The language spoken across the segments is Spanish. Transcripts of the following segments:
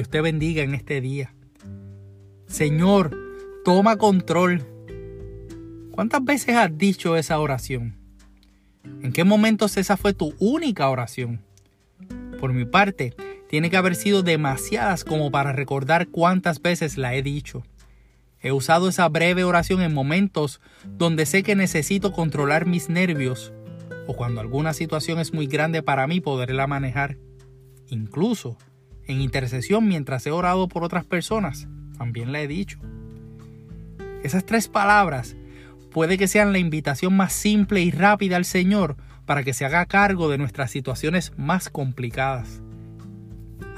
Dios te bendiga en este día. Señor, toma control. ¿Cuántas veces has dicho esa oración? ¿En qué momentos esa fue tu única oración? Por mi parte, tiene que haber sido demasiadas como para recordar cuántas veces la he dicho. He usado esa breve oración en momentos donde sé que necesito controlar mis nervios o cuando alguna situación es muy grande para mí poderla manejar. Incluso en intercesión mientras he orado por otras personas, también la he dicho. Esas tres palabras puede que sean la invitación más simple y rápida al Señor para que se haga cargo de nuestras situaciones más complicadas.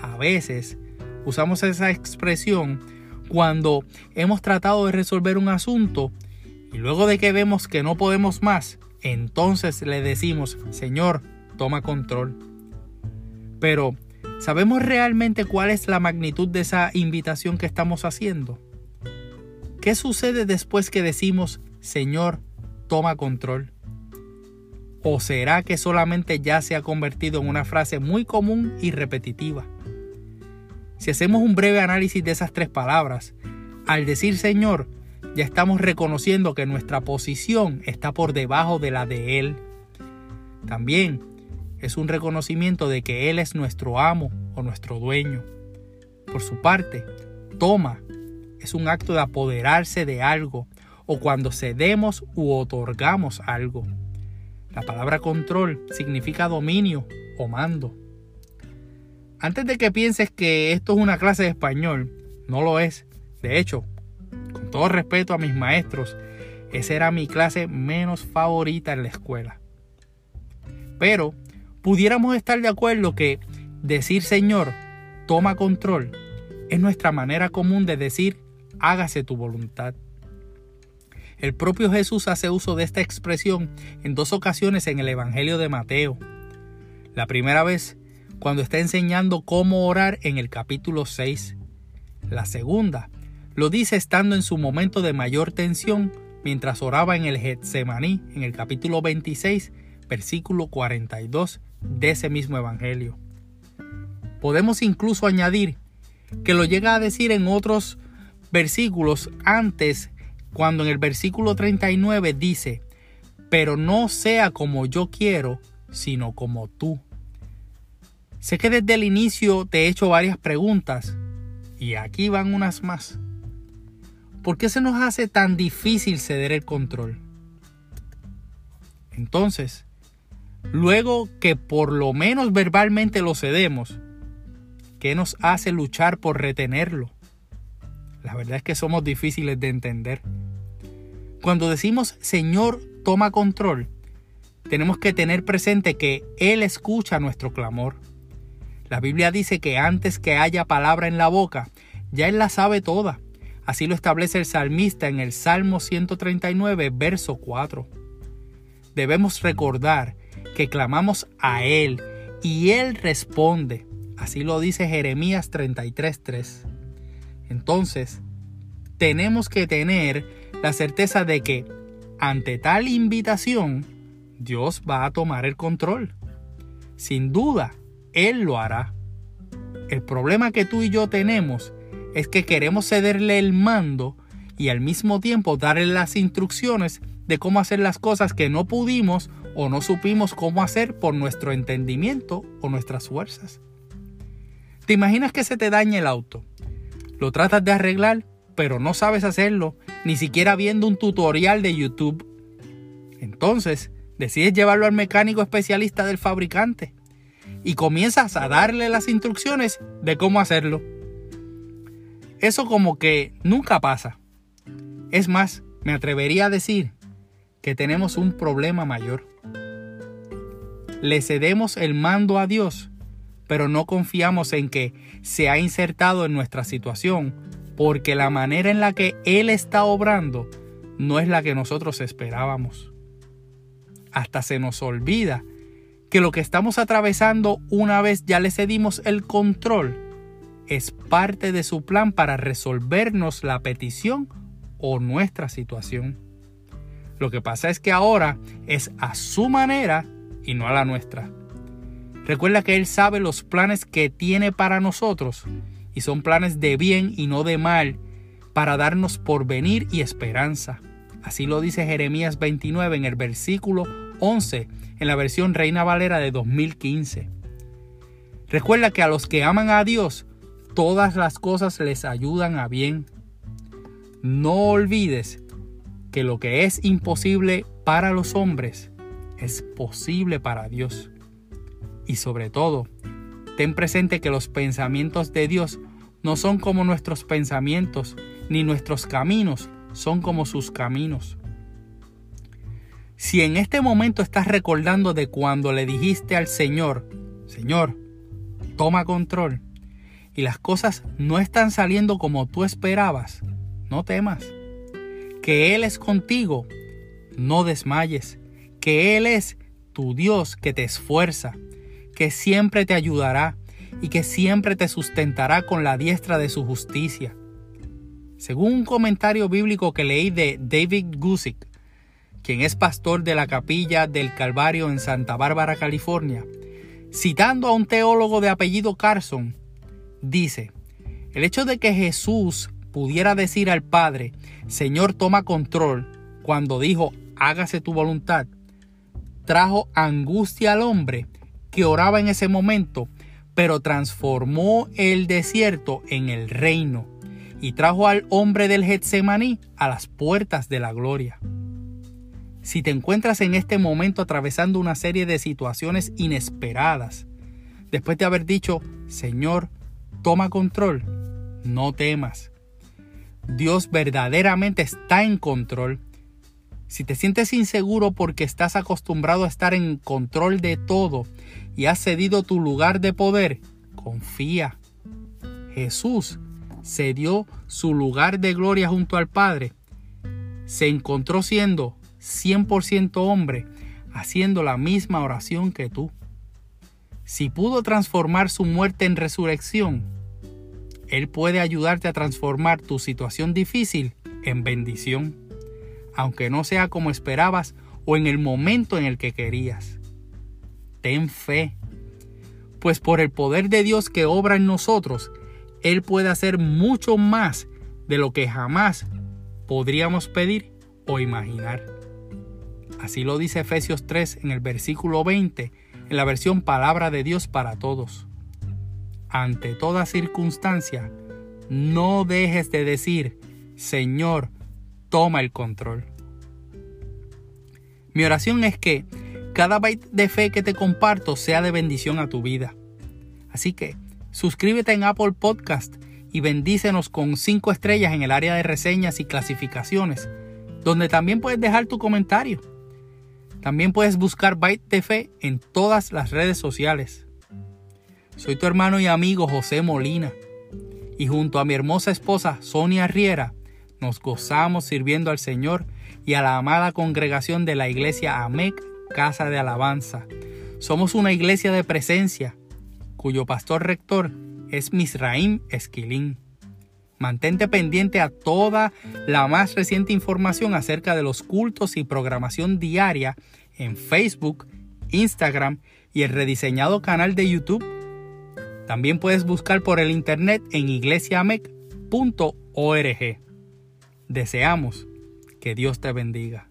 A veces usamos esa expresión cuando hemos tratado de resolver un asunto y luego de que vemos que no podemos más, entonces le decimos, Señor, toma control. Pero, ¿sabemos realmente cuál es la magnitud de esa invitación que estamos haciendo? ¿Qué sucede después que decimos, Señor, toma control? ¿O será que solamente ya se ha convertido en una frase muy común y repetitiva? Si hacemos un breve análisis de esas tres palabras, al decir Señor, ya estamos reconociendo que nuestra posición está por debajo de la de Él. También es un reconocimiento de que Él es nuestro amo o nuestro dueño. Por su parte, toma es un acto de apoderarse de algo o cuando cedemos u otorgamos algo. La palabra control significa dominio o mando. Antes de que pienses que esto es una clase de español, no lo es. De hecho, con todo respeto a mis maestros, esa era mi clase menos favorita en la escuela. Pero pudiéramos estar de acuerdo que decir Señor, toma control, es nuestra manera común de decir hágase tu voluntad. El propio Jesús hace uso de esta expresión en dos ocasiones en el Evangelio de Mateo. La primera vez cuando está enseñando cómo orar en el capítulo 6. La segunda lo dice estando en su momento de mayor tensión mientras oraba en el Getsemaní en el capítulo 26, versículo 42 de ese mismo evangelio. Podemos incluso añadir que lo llega a decir en otros versículos antes cuando en el versículo 39 dice, pero no sea como yo quiero, sino como tú. Sé que desde el inicio te he hecho varias preguntas y aquí van unas más. ¿Por qué se nos hace tan difícil ceder el control? Entonces, luego que por lo menos verbalmente lo cedemos, ¿qué nos hace luchar por retenerlo? La verdad es que somos difíciles de entender. Cuando decimos Señor, toma control, tenemos que tener presente que Él escucha nuestro clamor la Biblia dice que antes que haya palabra en la boca, ya Él la sabe toda. Así lo establece el salmista en el Salmo 139, verso 4. Debemos recordar que clamamos a Él y Él responde. Así lo dice Jeremías 33.3. Entonces, tenemos que tener la certeza de que ante tal invitación, Dios va a tomar el control. Sin duda, él lo hará. El problema que tú y yo tenemos es que queremos cederle el mando y al mismo tiempo darle las instrucciones de cómo hacer las cosas que no pudimos o no supimos cómo hacer por nuestro entendimiento o nuestras fuerzas. ¿Te imaginas que se te daña el auto? Lo tratas de arreglar, pero no sabes hacerlo, ni siquiera viendo un tutorial de YouTube. Entonces, decides llevarlo al mecánico especialista del fabricante y comienzas a darle las instrucciones de cómo hacerlo. Eso como que nunca pasa. Es más, me atrevería a decir que tenemos un problema mayor. Le cedemos el mando a Dios, pero no confiamos en que se ha insertado en nuestra situación, porque la manera en la que Él está obrando no es la que nosotros esperábamos. Hasta se nos olvida que lo que estamos atravesando una vez ya le cedimos el control es parte de su plan para resolvernos la petición o nuestra situación. Lo que pasa es que ahora es a su manera y no a la nuestra. Recuerda que Él sabe los planes que tiene para nosotros y son planes de bien y no de mal, para darnos porvenir y esperanza. Así lo dice Jeremías 29 en el versículo 11, en la versión Reina Valera de 2015. Recuerda que a los que aman a Dios, todas las cosas les ayudan a bien. No olvides que lo que es imposible para los hombres es posible para Dios. Y sobre todo, ten presente que los pensamientos de Dios no son como nuestros pensamientos, ni nuestros caminos son como sus caminos. Si en este momento estás recordando de cuando le dijiste al Señor, Señor, toma control, y las cosas no están saliendo como tú esperabas, no temas. Que Él es contigo, no desmayes. Que Él es tu Dios que te esfuerza, que siempre te ayudará y que siempre te sustentará con la diestra de su justicia. Según un comentario bíblico que leí de David Gusick, quien es pastor de la capilla del Calvario en Santa Bárbara, California, citando a un teólogo de apellido Carson, dice, el hecho de que Jesús pudiera decir al Padre, Señor, toma control, cuando dijo, hágase tu voluntad, trajo angustia al hombre que oraba en ese momento, pero transformó el desierto en el reino y trajo al hombre del Getsemaní a las puertas de la gloria. Si te encuentras en este momento atravesando una serie de situaciones inesperadas, después de haber dicho, Señor, toma control, no temas. Dios verdaderamente está en control. Si te sientes inseguro porque estás acostumbrado a estar en control de todo y has cedido tu lugar de poder, confía. Jesús se dio su lugar de gloria junto al Padre, se encontró siendo 100% hombre, haciendo la misma oración que tú. Si pudo transformar su muerte en resurrección, Él puede ayudarte a transformar tu situación difícil en bendición, aunque no sea como esperabas o en el momento en el que querías. Ten fe, pues por el poder de Dios que obra en nosotros, él puede hacer mucho más de lo que jamás podríamos pedir o imaginar. Así lo dice Efesios 3 en el versículo 20, en la versión Palabra de Dios para todos. Ante toda circunstancia, no dejes de decir, Señor, toma el control. Mi oración es que cada byte de fe que te comparto sea de bendición a tu vida. Así que Suscríbete en Apple Podcast y bendícenos con 5 estrellas en el área de reseñas y clasificaciones, donde también puedes dejar tu comentario. También puedes buscar Byte de Fe en todas las redes sociales. Soy tu hermano y amigo José Molina y junto a mi hermosa esposa Sonia Riera nos gozamos sirviendo al Señor y a la amada congregación de la iglesia AMEC Casa de Alabanza. Somos una iglesia de presencia cuyo pastor rector es Misraim Esquilín. Mantente pendiente a toda la más reciente información acerca de los cultos y programación diaria en Facebook, Instagram y el rediseñado canal de YouTube. También puedes buscar por el internet en iglesiamec.org. Deseamos que Dios te bendiga.